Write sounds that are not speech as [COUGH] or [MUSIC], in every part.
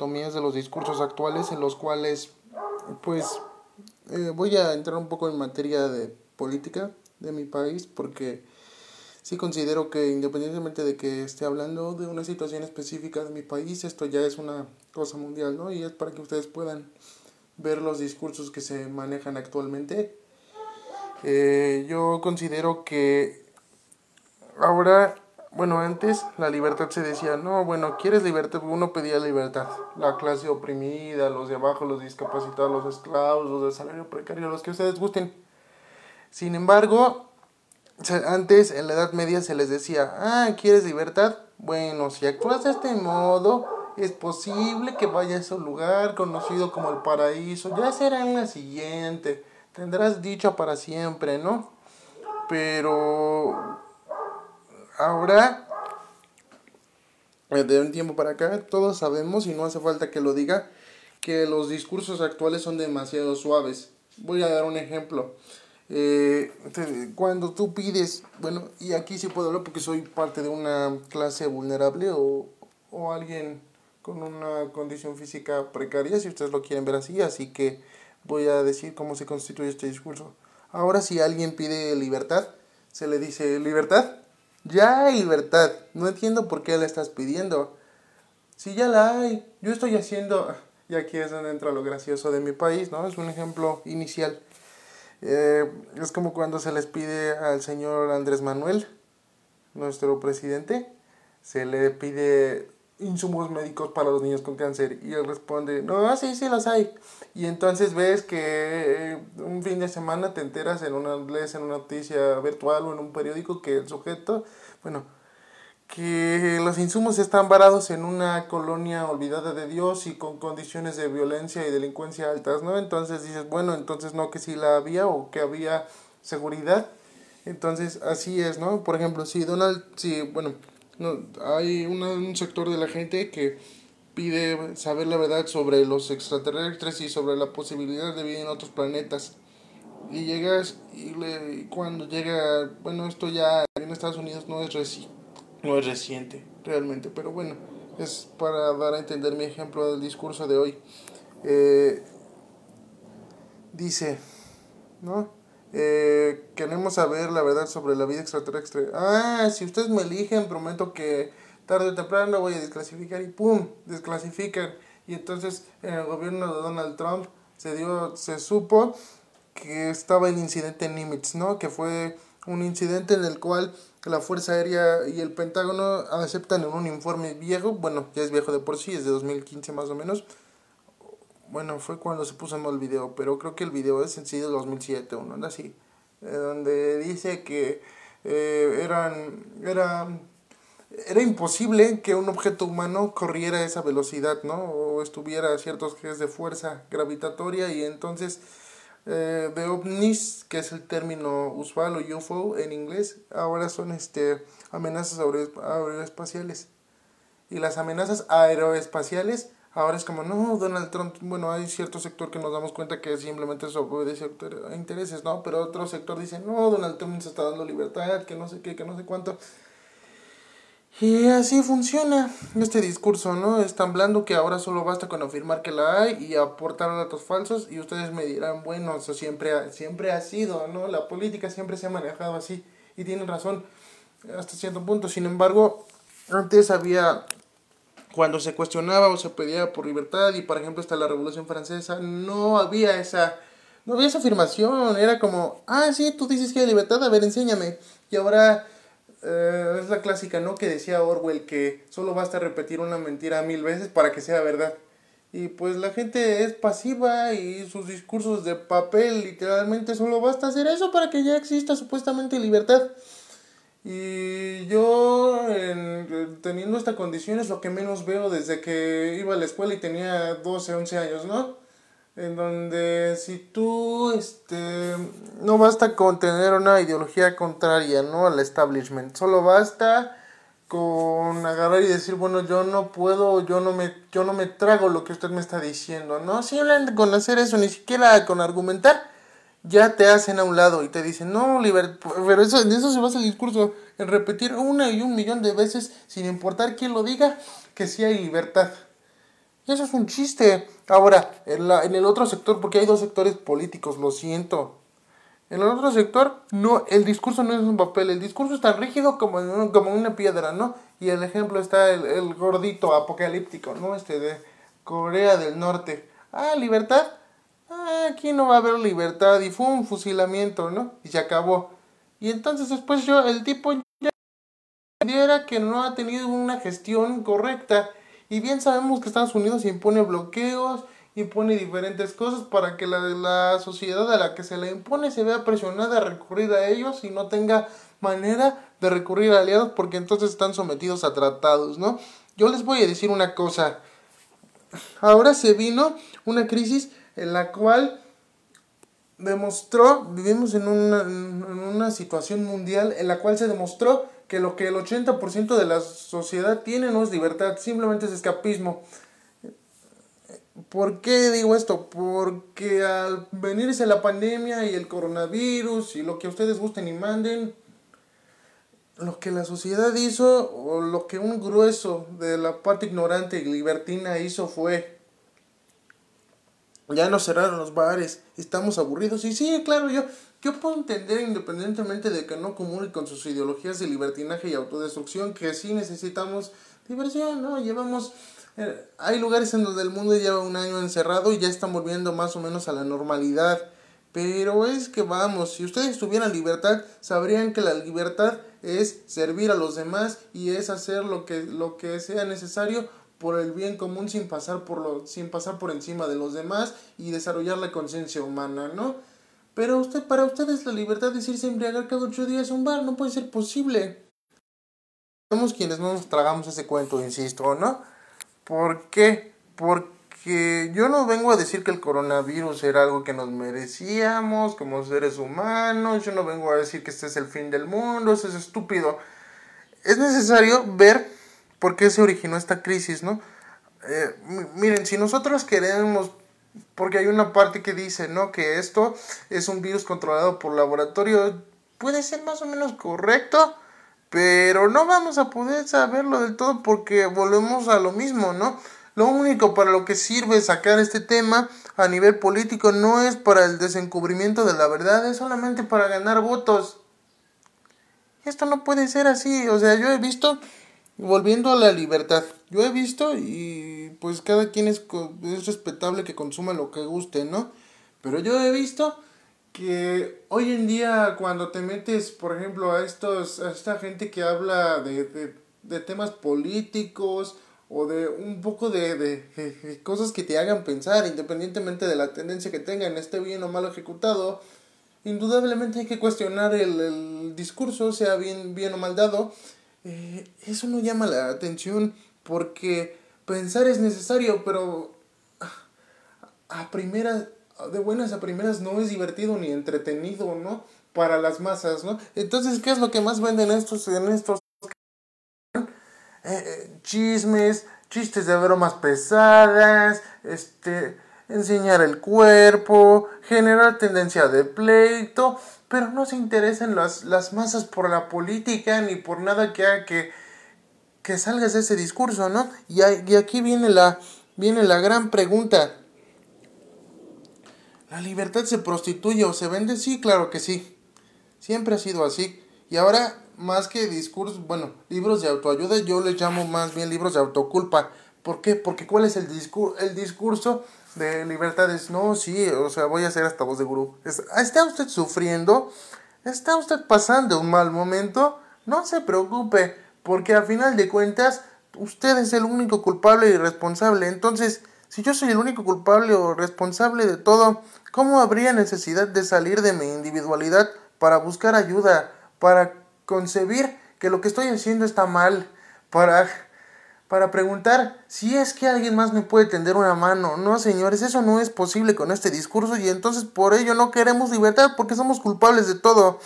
dicotomías de los discursos actuales en los cuales, pues, eh, voy a entrar un poco en materia de política de mi país porque sí considero que independientemente de que esté hablando de una situación específica de mi país, esto ya es una cosa mundial, ¿no? Y es para que ustedes puedan ver los discursos que se manejan actualmente. Eh, yo considero que ahora, bueno, antes la libertad se decía, no, bueno, ¿quieres libertad? Uno pedía libertad. La clase oprimida, los de abajo, los discapacitados, los esclavos, los de salario precario, los que ustedes gusten. Sin embargo, antes en la Edad Media se les decía, ah, ¿quieres libertad? Bueno, si actúas de este modo, es posible que vayas a un lugar conocido como el paraíso. Ya será en la siguiente. Tendrás dicha para siempre, ¿no? Pero ahora, de un tiempo para acá, todos sabemos, y no hace falta que lo diga, que los discursos actuales son demasiado suaves. Voy a dar un ejemplo. Eh, cuando tú pides, bueno, y aquí sí puedo hablar porque soy parte de una clase vulnerable o, o alguien con una condición física precaria, si ustedes lo quieren ver así, así que voy a decir cómo se constituye este discurso. Ahora si alguien pide libertad, se le dice libertad. Ya hay libertad. No entiendo por qué la estás pidiendo. Si ya la hay, yo estoy haciendo... Y aquí es donde entra lo gracioso de mi país, ¿no? Es un ejemplo inicial. Eh, es como cuando se les pide al señor Andrés Manuel, nuestro presidente, se le pide insumos médicos para los niños con cáncer y él responde, no, sí, sí los hay. Y entonces ves que eh, un fin de semana te enteras en una, en una noticia virtual o en un periódico que el sujeto, bueno, que los insumos están varados en una colonia olvidada de Dios y con condiciones de violencia y delincuencia altas, ¿no? Entonces dices, bueno, entonces no que sí la había o que había seguridad. Entonces así es, ¿no? Por ejemplo, si Donald, si, bueno, no, hay un sector de la gente que pide saber la verdad sobre los extraterrestres y sobre la posibilidad de vida en otros planetas. Y llegas y, le, cuando llega, bueno, esto ya en Estados Unidos no es reciente no es reciente realmente, pero bueno, es para dar a entender mi ejemplo del discurso de hoy. Eh, dice, ¿no? Eh, queremos saber la verdad sobre la vida extraterrestre. Ah, si ustedes me eligen, prometo que tarde o temprano voy a desclasificar y ¡pum! desclasifican. Y entonces en el gobierno de Donald Trump se dio, se supo que estaba el incidente Nimitz, ¿no? Que fue un incidente en el cual la Fuerza Aérea y el Pentágono aceptan en un informe viejo, bueno, ya es viejo de por sí, es de 2015 más o menos. Bueno, fue cuando se puso en el video, pero creo que el video es en sí de 2007 o no, así, eh, donde dice que eh, eran, era, era imposible que un objeto humano corriera a esa velocidad, ¿no? O estuviera a ciertos ejes de fuerza gravitatoria y entonces eh, de ovnis, que es el término usual o UFO en inglés, ahora son este, amenazas aeroespaciales. Y las amenazas aeroespaciales, ahora es como, no, Donald Trump, bueno, hay cierto sector que nos damos cuenta que simplemente eso obedece a intereses, ¿no? Pero otro sector dice, no, Donald Trump se está dando libertad, que no sé qué, que no sé cuánto. Y así funciona este discurso, ¿no? Es tan blando que ahora solo basta con afirmar que la hay y aportar datos falsos y ustedes me dirán, bueno, eso siempre ha, siempre ha sido, ¿no? La política siempre se ha manejado así y tienen razón hasta cierto punto. Sin embargo, antes había, cuando se cuestionaba o se pedía por libertad y por ejemplo hasta la Revolución Francesa, no había esa, no había esa afirmación, era como, ah, sí, tú dices que hay libertad, a ver, enséñame. Y ahora eh, es la clásica, ¿no? Que decía Orwell que solo basta repetir una mentira mil veces para que sea verdad. Y pues la gente es pasiva y sus discursos de papel literalmente solo basta hacer eso para que ya exista supuestamente libertad. Y yo teniendo esta condición es lo que menos veo desde que iba a la escuela y tenía 12, 11 años, ¿no? en donde si tú este no basta con tener una ideología contraria no al establishment solo basta con agarrar y decir bueno yo no puedo yo no me yo no me trago lo que usted me está diciendo no si hablan con hacer eso ni siquiera con argumentar ya te hacen a un lado y te dicen no pero eso en eso se basa el discurso en repetir una y un millón de veces sin importar quién lo diga que sí hay libertad Eso es un chiste. Ahora, en, la, en el otro sector, porque hay dos sectores políticos, lo siento. En el otro sector, no, el discurso no es un papel, el discurso es tan rígido como, como una piedra, ¿no? Y el ejemplo está el, el gordito apocalíptico, ¿no? Este de Corea del Norte. Ah, libertad. Aquí no va a haber libertad. Y fue un fusilamiento, ¿no? Y se acabó. Y entonces después yo, el tipo ya era que no ha tenido una gestión correcta. Y bien sabemos que Estados Unidos impone bloqueos, impone diferentes cosas para que la, la sociedad a la que se le impone se vea presionada a recurrir a ellos y no tenga manera de recurrir a aliados porque entonces están sometidos a tratados, ¿no? Yo les voy a decir una cosa. Ahora se vino una crisis en la cual demostró, vivimos en una, en una situación mundial en la cual se demostró que lo que el 80% de la sociedad tiene no es libertad, simplemente es escapismo. ¿Por qué digo esto? Porque al venirse la pandemia y el coronavirus y lo que ustedes gusten y manden, lo que la sociedad hizo o lo que un grueso de la parte ignorante y libertina hizo fue ya nos cerraron los bares, estamos aburridos. Y sí, claro, yo, yo puedo entender, independientemente de que no comulgue con sus ideologías de libertinaje y autodestrucción, que sí necesitamos diversión, ¿no? Llevamos. Eh, hay lugares en donde el mundo lleva un año encerrado y ya están volviendo más o menos a la normalidad. Pero es que vamos, si ustedes tuvieran libertad, sabrían que la libertad es servir a los demás y es hacer lo que, lo que sea necesario por el bien común sin pasar por lo, sin pasar por encima de los demás y desarrollar la conciencia humana, ¿no? Pero usted, para ustedes la libertad de irse a embriagar cada ocho días a un bar no puede ser posible. Somos quienes no nos tragamos ese cuento, insisto, ¿no? ¿Por qué? Porque yo no vengo a decir que el coronavirus era algo que nos merecíamos como seres humanos, yo no vengo a decir que este es el fin del mundo, eso es estúpido. Es necesario ver por qué se originó esta crisis, ¿no? Eh, miren, si nosotros queremos, porque hay una parte que dice, ¿no? Que esto es un virus controlado por laboratorio, puede ser más o menos correcto, pero no vamos a poder saberlo del todo porque volvemos a lo mismo, ¿no? Lo único para lo que sirve sacar este tema a nivel político no es para el desencubrimiento de la verdad, es solamente para ganar votos. Esto no puede ser así, o sea, yo he visto Volviendo a la libertad, yo he visto y pues cada quien es, es respetable que consuma lo que guste, ¿no? Pero yo he visto que hoy en día cuando te metes, por ejemplo, a, estos, a esta gente que habla de, de, temas políticos o de un poco de, de, cosas que te hagan pensar, independientemente de la tendencia que tengan, esté bien o mal ejecutado, indudablemente hay que cuestionar el, el discurso, sea bien, bien o mal dado, eh, eso no llama la atención porque pensar es necesario, pero a primeras, de buenas a primeras no es divertido ni entretenido, ¿no? Para las masas, ¿no? Entonces, ¿qué es lo que más venden estos, en estos eh, eh, chismes, chistes de bromas pesadas, este, enseñar el cuerpo, generar tendencia de pleito, pero no se interesan las, las masas por la política ni por nada que haga que, que salgas de ese discurso, ¿no? Y, y aquí viene la, viene la gran pregunta. ¿La libertad se prostituye o se vende? Sí, claro que sí. Siempre ha sido así. Y ahora, más que discursos, bueno, libros de autoayuda, yo les llamo más bien libros de autoculpa. ¿Por qué? Porque ¿cuál es el, discur el discurso de libertades. No, sí, o sea, voy a hacer hasta voz de gurú. ¿Está usted sufriendo? ¿Está usted pasando un mal momento? No se preocupe, porque a final de cuentas, usted es el único culpable y responsable. Entonces, si yo soy el único culpable o responsable de todo, ¿cómo habría necesidad de salir de mi individualidad para buscar ayuda, para concebir que lo que estoy haciendo está mal, para para preguntar si es que alguien más me puede tender una mano. No, señores, eso no es posible con este discurso y entonces por ello no queremos libertad porque somos culpables de todo.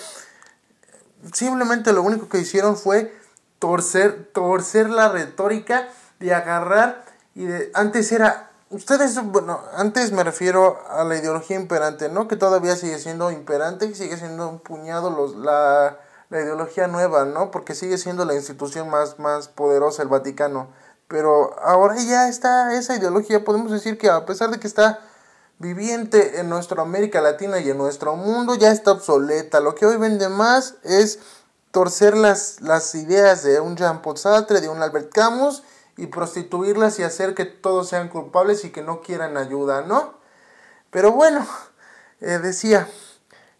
Simplemente lo único que hicieron fue torcer, torcer la retórica de agarrar y de antes era ustedes bueno, antes me refiero a la ideología imperante, ¿no? Que todavía sigue siendo imperante, sigue siendo un puñado los la la ideología nueva, ¿no? Porque sigue siendo la institución más, más poderosa, el Vaticano. Pero ahora ya está esa ideología, podemos decir que a pesar de que está viviente en nuestra América Latina y en nuestro mundo, ya está obsoleta. Lo que hoy vende más es torcer las, las ideas de un Jean-Paul Sartre, de un Albert Camus, y prostituirlas y hacer que todos sean culpables y que no quieran ayuda, ¿no? Pero bueno, eh, decía,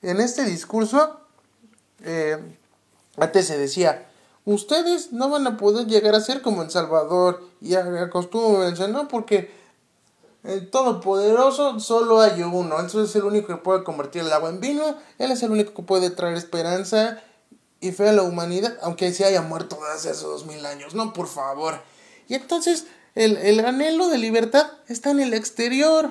en este discurso, eh, antes se decía, ustedes no van a poder llegar a ser como El Salvador y acostúmbrense, ¿no? Porque el Todopoderoso solo hay uno, él es el único que puede convertir el agua en vino, él es el único que puede traer esperanza y fe a la humanidad, aunque se haya muerto hace hace dos mil años, no, por favor. Y entonces el, el anhelo de libertad está en el exterior,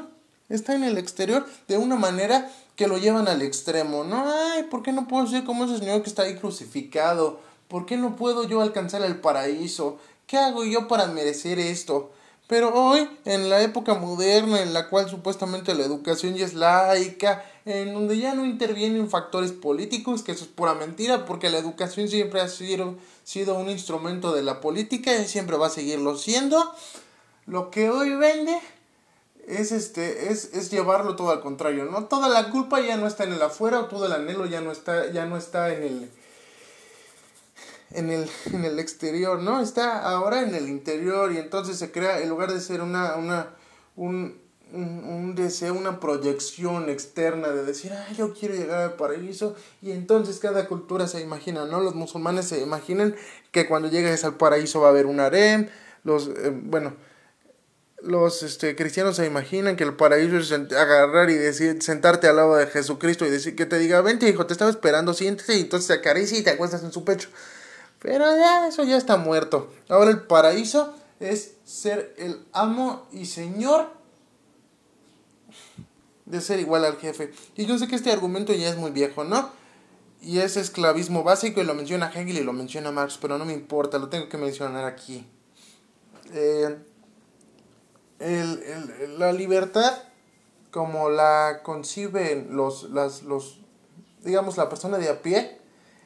está en el exterior de una manera que lo llevan al extremo, ¿no? Ay, ¿por qué no puedo ser como ese señor que está ahí crucificado? ¿Por qué no puedo yo alcanzar el paraíso? ¿Qué hago yo para merecer esto? Pero hoy, en la época moderna en la cual supuestamente la educación ya es laica, en donde ya no intervienen factores políticos, que eso es pura mentira, porque la educación siempre ha sido, sido un instrumento de la política y siempre va a seguirlo siendo, lo que hoy vende es este es, es llevarlo todo al contrario, ¿no? Toda la culpa ya no está en el afuera, o todo el anhelo ya no está ya no está en el en el, en el exterior, ¿no? Está ahora en el interior y entonces se crea, en lugar de ser una, una, un, un, deseo, una proyección externa de decir, ah, yo quiero llegar al paraíso y entonces cada cultura se imagina, ¿no? Los musulmanes se imaginan que cuando llegues al paraíso va a haber un harem, los, eh, bueno, los este, cristianos se imaginan que el paraíso es agarrar y decir, sentarte al lado de Jesucristo y decir que te diga, vente hijo, te estaba esperando, siéntese y entonces te acaricia y te acuestas en su pecho. Pero ya, eso ya está muerto. Ahora el paraíso es ser el amo y señor de ser igual al jefe. Y yo sé que este argumento ya es muy viejo, ¿no? Y es esclavismo básico y lo menciona Hegel y lo menciona Marx, pero no me importa, lo tengo que mencionar aquí. Eh, el, la libertad, como la conciben los, las, los, digamos, la persona de a pie,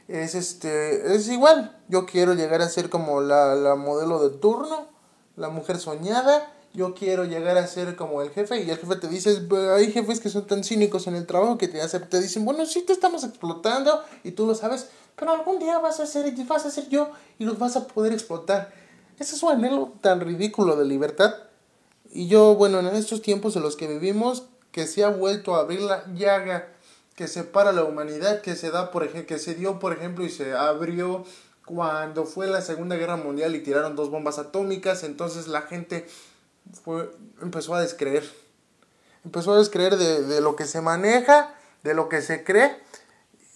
es este es igual. Yo quiero llegar a ser como la, la modelo de turno la mujer soñada. Yo quiero llegar a ser como el jefe y el jefe te dice hay jefes que son tan cínicos en el trabajo que te, hace, te dicen bueno sí te estamos explotando y tú lo sabes pero algún día vas a ser vas a ser yo y los vas a poder explotar ese es un anhelo tan ridículo de libertad y yo bueno en estos tiempos en los que vivimos que se ha vuelto a abrir la llaga que separa la humanidad, que se da por ejemplo, que se dio por ejemplo y se abrió cuando fue la Segunda Guerra Mundial y tiraron dos bombas atómicas, entonces la gente fue, empezó a descreer. Empezó a descreer de, de lo que se maneja, de lo que se cree,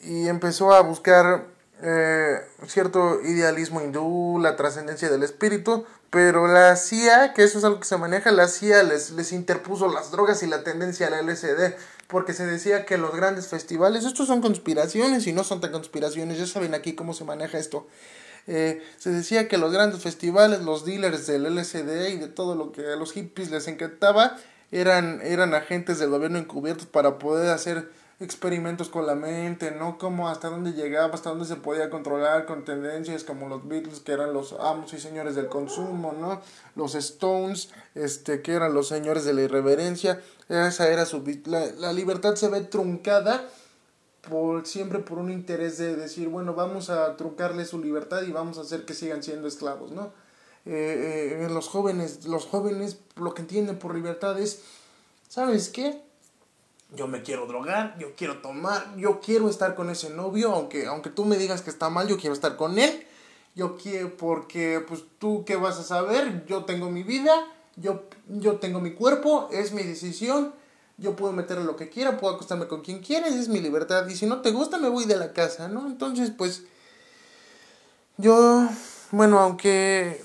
y empezó a buscar eh, cierto idealismo hindú, la trascendencia del espíritu, pero la CIA, que eso es algo que se maneja, la CIA les, les interpuso las drogas y la tendencia al LSD porque se decía que los grandes festivales, estos son conspiraciones y no son tan conspiraciones, ya saben aquí cómo se maneja esto. Eh, se decía que los grandes festivales, los dealers del LSD y de todo lo que a los hippies les encantaba, eran, eran agentes del gobierno encubiertos para poder hacer experimentos con la mente, ¿no? Como hasta dónde llegaba, hasta dónde se podía controlar con tendencias como los Beatles, que eran los amos y señores del consumo, ¿no? Los Stones, este, que eran los señores de la irreverencia. Esa era su... La, la libertad se ve truncada por siempre por un interés de decir, bueno, vamos a truncarle su libertad y vamos a hacer que sigan siendo esclavos, ¿no? Eh, eh, los jóvenes, los jóvenes lo que entienden por libertad es, ¿sabes qué? Yo me quiero drogar, yo quiero tomar, yo quiero estar con ese novio, aunque, aunque tú me digas que está mal, yo quiero estar con él. Yo quiero, porque pues tú qué vas a saber, yo tengo mi vida, yo, yo tengo mi cuerpo, es mi decisión, yo puedo meterle lo que quiera, puedo acostarme con quien quiera, es mi libertad. Y si no te gusta, me voy de la casa, ¿no? Entonces, pues, yo, bueno, aunque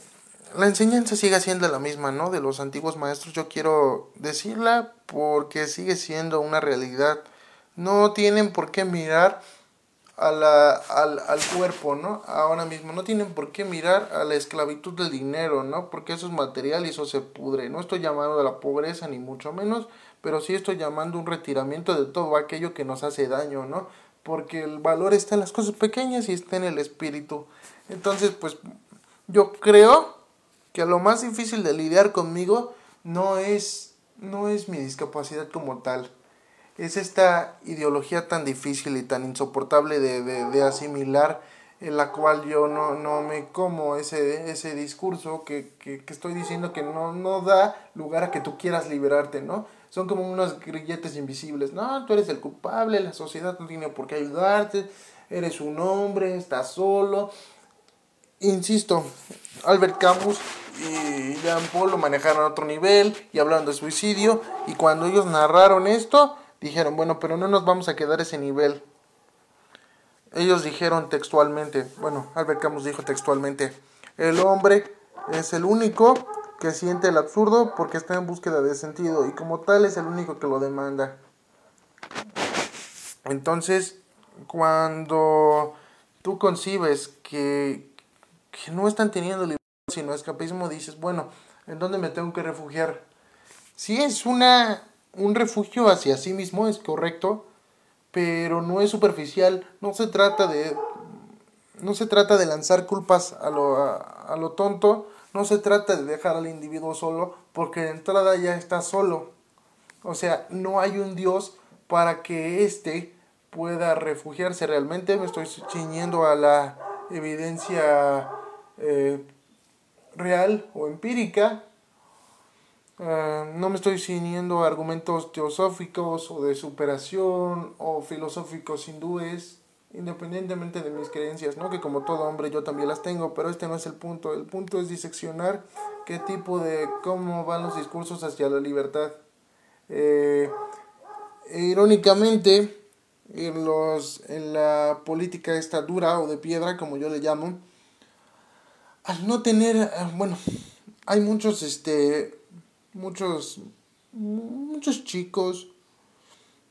la enseñanza sigue siendo la misma, ¿no? De los antiguos maestros, yo quiero decirla porque sigue siendo una realidad. No tienen por qué mirar a la, al, al cuerpo, ¿no? Ahora mismo, no tienen por qué mirar a la esclavitud del dinero, ¿no? Porque eso es material y eso se pudre. No estoy llamando a la pobreza, ni mucho menos, pero sí estoy llamando un retiramiento de todo aquello que nos hace daño, ¿no? Porque el valor está en las cosas pequeñas y está en el espíritu. Entonces, pues, yo creo que lo más difícil de lidiar conmigo no es, no es mi discapacidad como tal. Es esta ideología tan difícil y tan insoportable de, de, asimilar en la cual yo no, no me como ese, ese discurso que, que, que, estoy diciendo que no, no da lugar a que tú quieras liberarte, ¿no? Son como unos grilletes invisibles, no, tú eres el culpable, la sociedad no tiene por qué ayudarte, eres un hombre, estás solo. Insisto, Albert Camus y Jean Paul lo manejaron a otro nivel y hablaron de suicidio y cuando ellos narraron esto, dijeron, bueno, pero no nos vamos a quedar a ese nivel ellos dijeron textualmente, bueno, Albert Camus dijo textualmente, el hombre es el único que siente el absurdo porque está en búsqueda de sentido y como tal es el único que lo demanda. Entonces, cuando tú concibes que, que no están teniendo sino escapismo, dices, bueno, ¿en dónde me tengo que refugiar? Si es una, un refugio hacia sí mismo, es correcto, pero no es superficial, no se trata de no se trata de lanzar culpas a lo, a, lo tonto, no se trata de dejar al individuo solo, porque de entrada ya está solo. O sea, no hay un Dios para que éste pueda refugiarse realmente. Me estoy ciñendo a la evidencia eh, real o empírica eh, no me estoy ciñendo a argumentos teosóficos o de superación o filosóficos hindúes, independientemente de mis creencias, ¿no? que como todo hombre yo también las tengo, pero este no es el punto. El punto es diseccionar qué tipo de, cómo van los discursos hacia la libertad. Eh, irónicamente, en, los, en la política esta dura o de piedra, como yo le llamo, al no tener, eh, bueno, hay muchos este, muchos, muchos chicos,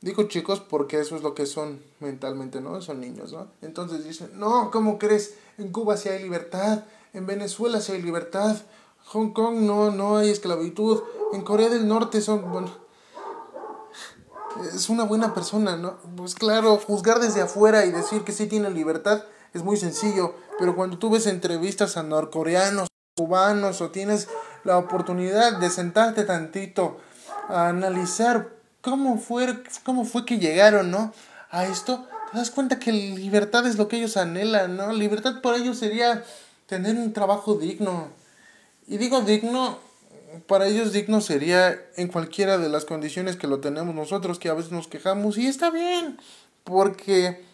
digo chicos porque eso es lo que son mentalmente, ¿no? Son niños, ¿no? Entonces dicen, no, ¿cómo crees? En Cuba sí hay libertad, en Venezuela sí hay libertad, Hong Kong no, no hay esclavitud, en Corea del Norte son, bueno, es una buena persona, ¿no? Pues claro, juzgar desde afuera y decir que sí tiene libertad es muy sencillo, pero cuando tú ves entrevistas a norcoreanos, cubanos o tienes la oportunidad de sentarte tantito a analizar cómo fue, cómo fue que llegaron, ¿no? A esto, te das cuenta que libertad es lo que ellos anhelan, ¿no? Libertad por ellos sería tener un trabajo digno. Y digo digno, para ellos digno sería en cualquiera de las condiciones que lo tenemos nosotros, que a veces nos quejamos, y está bien, porque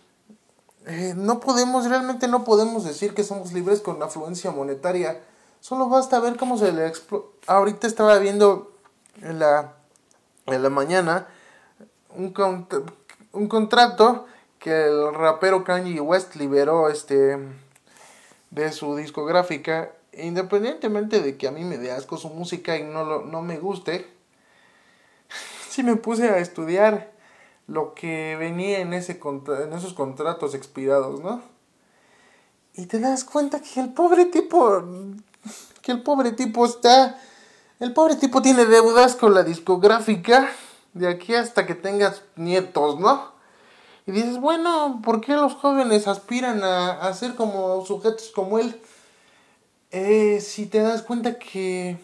eh, no podemos, realmente no podemos decir que somos libres con afluencia monetaria Solo basta ver cómo se le explota. Ahorita estaba viendo en la, en la mañana un, un contrato que el rapero Kanye West liberó este de su discográfica. Independientemente de que a mí me dé asco su música y no, lo, no me guste, [LAUGHS] sí me puse a estudiar lo que venía en, ese en esos contratos expirados, ¿no? Y te das cuenta que el pobre tipo que el pobre tipo está... El pobre tipo tiene deudas con la discográfica de aquí hasta que tengas nietos, ¿no? Y dices, bueno, ¿por qué los jóvenes aspiran a, ser como sujetos como él? Eh, si te das cuenta que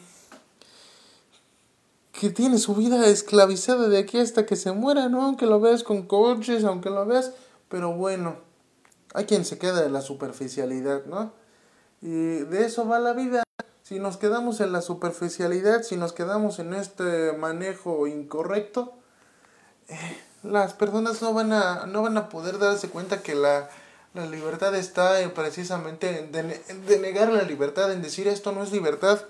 que tiene su vida esclavizada de aquí hasta que se muera, ¿no? Aunque lo veas con coches, aunque lo veas, pero bueno, hay quien se queda en la superficialidad, ¿no? Y de eso va la vida. Si nos quedamos en la superficialidad, si nos quedamos en este manejo incorrecto, eh, las personas no van, a, no van a poder darse cuenta que la, la libertad está precisamente en de, negar la libertad, en decir esto no es libertad,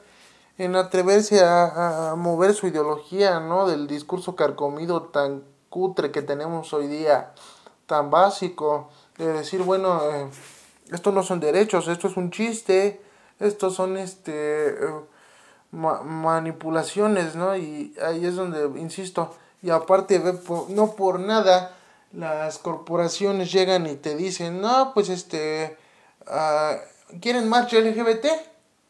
en atreverse a, mover su ideología, ¿no? Del discurso carcomido tan cutre que tenemos hoy día, tan básico, de decir, bueno, eh, estos no son derechos, esto es un chiste, estos son este manipulaciones, ¿no? Y ahí es donde, insisto, y aparte, no por nada las corporaciones llegan y te dicen, no, pues este, uh, ¿quieren marcha LGBT?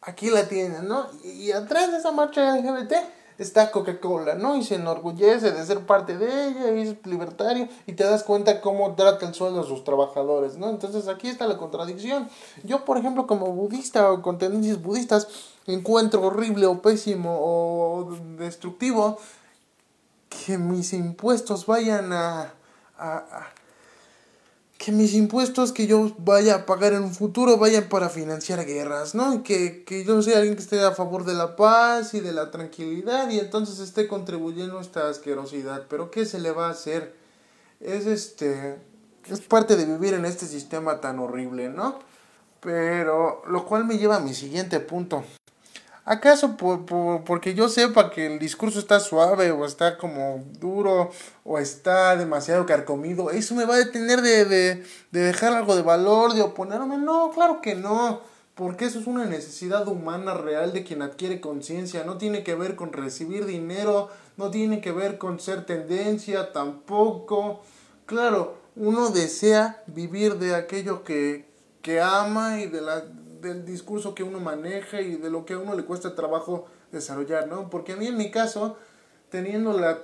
Aquí la tienen, ¿no? Y, atrás de esa marcha LGBT está Coca-Cola, ¿no? Y se enorgullece de ser parte de ella y es libertario y te das cuenta cómo trata el sueldo a sus trabajadores, ¿no? Entonces aquí está la contradicción. Yo, por ejemplo, como budista o con tendencias budistas, encuentro horrible o pésimo o destructivo que mis impuestos vayan a, a que mis impuestos que yo vaya a pagar en un futuro vayan para financiar guerras, ¿no? Que, que yo sea alguien que esté a favor de la paz y de la tranquilidad y entonces esté contribuyendo a esta asquerosidad. Pero ¿qué se le va a hacer? Es este... Es parte de vivir en este sistema tan horrible, ¿no? Pero lo cual me lleva a mi siguiente punto. ¿Acaso por, por, porque yo sepa que el discurso está suave o está como duro o está demasiado carcomido, eso me va a detener de, de, de dejar algo de valor, de oponerme? No, claro que no, porque eso es una necesidad humana real de quien adquiere conciencia, no tiene que ver con recibir dinero, no tiene que ver con ser tendencia tampoco. Claro, uno desea vivir de aquello que, que ama y de la del discurso que uno maneja y de lo que a uno le cuesta trabajo desarrollar, ¿no? Porque a mí en mi caso, teniéndola,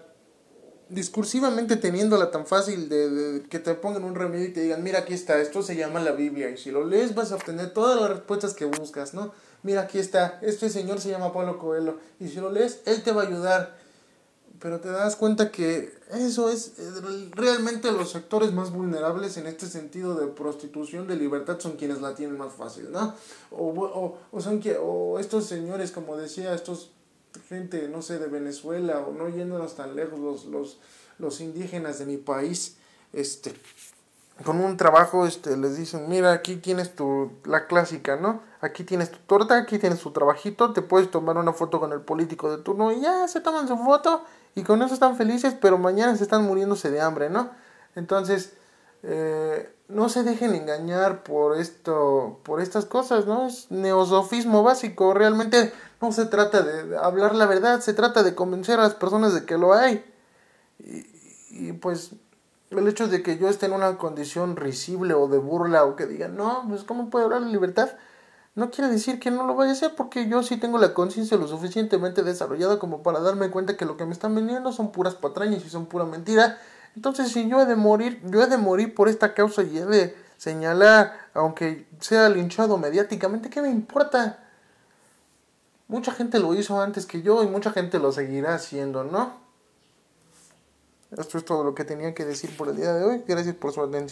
discursivamente teniéndola tan fácil de, de, que te pongan un remedio y te digan, mira aquí está, esto se llama la Biblia y si lo lees vas a obtener todas las respuestas que buscas, ¿no? Mira aquí está, este señor se llama Pablo Coelho y si lo lees, él te va a ayudar pero te das cuenta que eso es eh, realmente los sectores más vulnerables en este sentido de prostitución de libertad son quienes la tienen más fácil, ¿no? O, o, o son que, o estos señores, como decía, estos gente, no sé, de Venezuela, o no yéndonos tan lejos, los, los, los indígenas de mi país, este, con un trabajo, este, les dicen, mira, aquí tienes tu, la clásica, ¿no? Aquí tienes tu torta, aquí tienes tu trabajito, te puedes tomar una foto con el político de turno y ya se toman su foto y con eso están felices, pero mañana se están muriéndose de hambre, ¿no? Entonces, eh, no se dejen engañar por esto, por estas cosas, ¿no? Es neosofismo básico, realmente no se trata de hablar la verdad, se trata de convencer a las personas de que lo hay. Y, y pues el hecho de que yo esté en una condición risible o de burla o que digan, no, pues ¿cómo puede hablar de libertad? No quiere decir que no lo vaya a hacer porque yo sí tengo la conciencia lo suficientemente desarrollada como para darme cuenta que lo que me están vendiendo son puras patrañas y son pura mentira. Entonces si yo he de morir, yo he de morir por esta causa y he de señalar, aunque sea linchado mediáticamente, ¿qué me importa? Mucha gente lo hizo antes que yo y mucha gente lo seguirá haciendo, ¿no? Esto es todo lo que tenía que decir por el día de hoy. Gracias por su atención.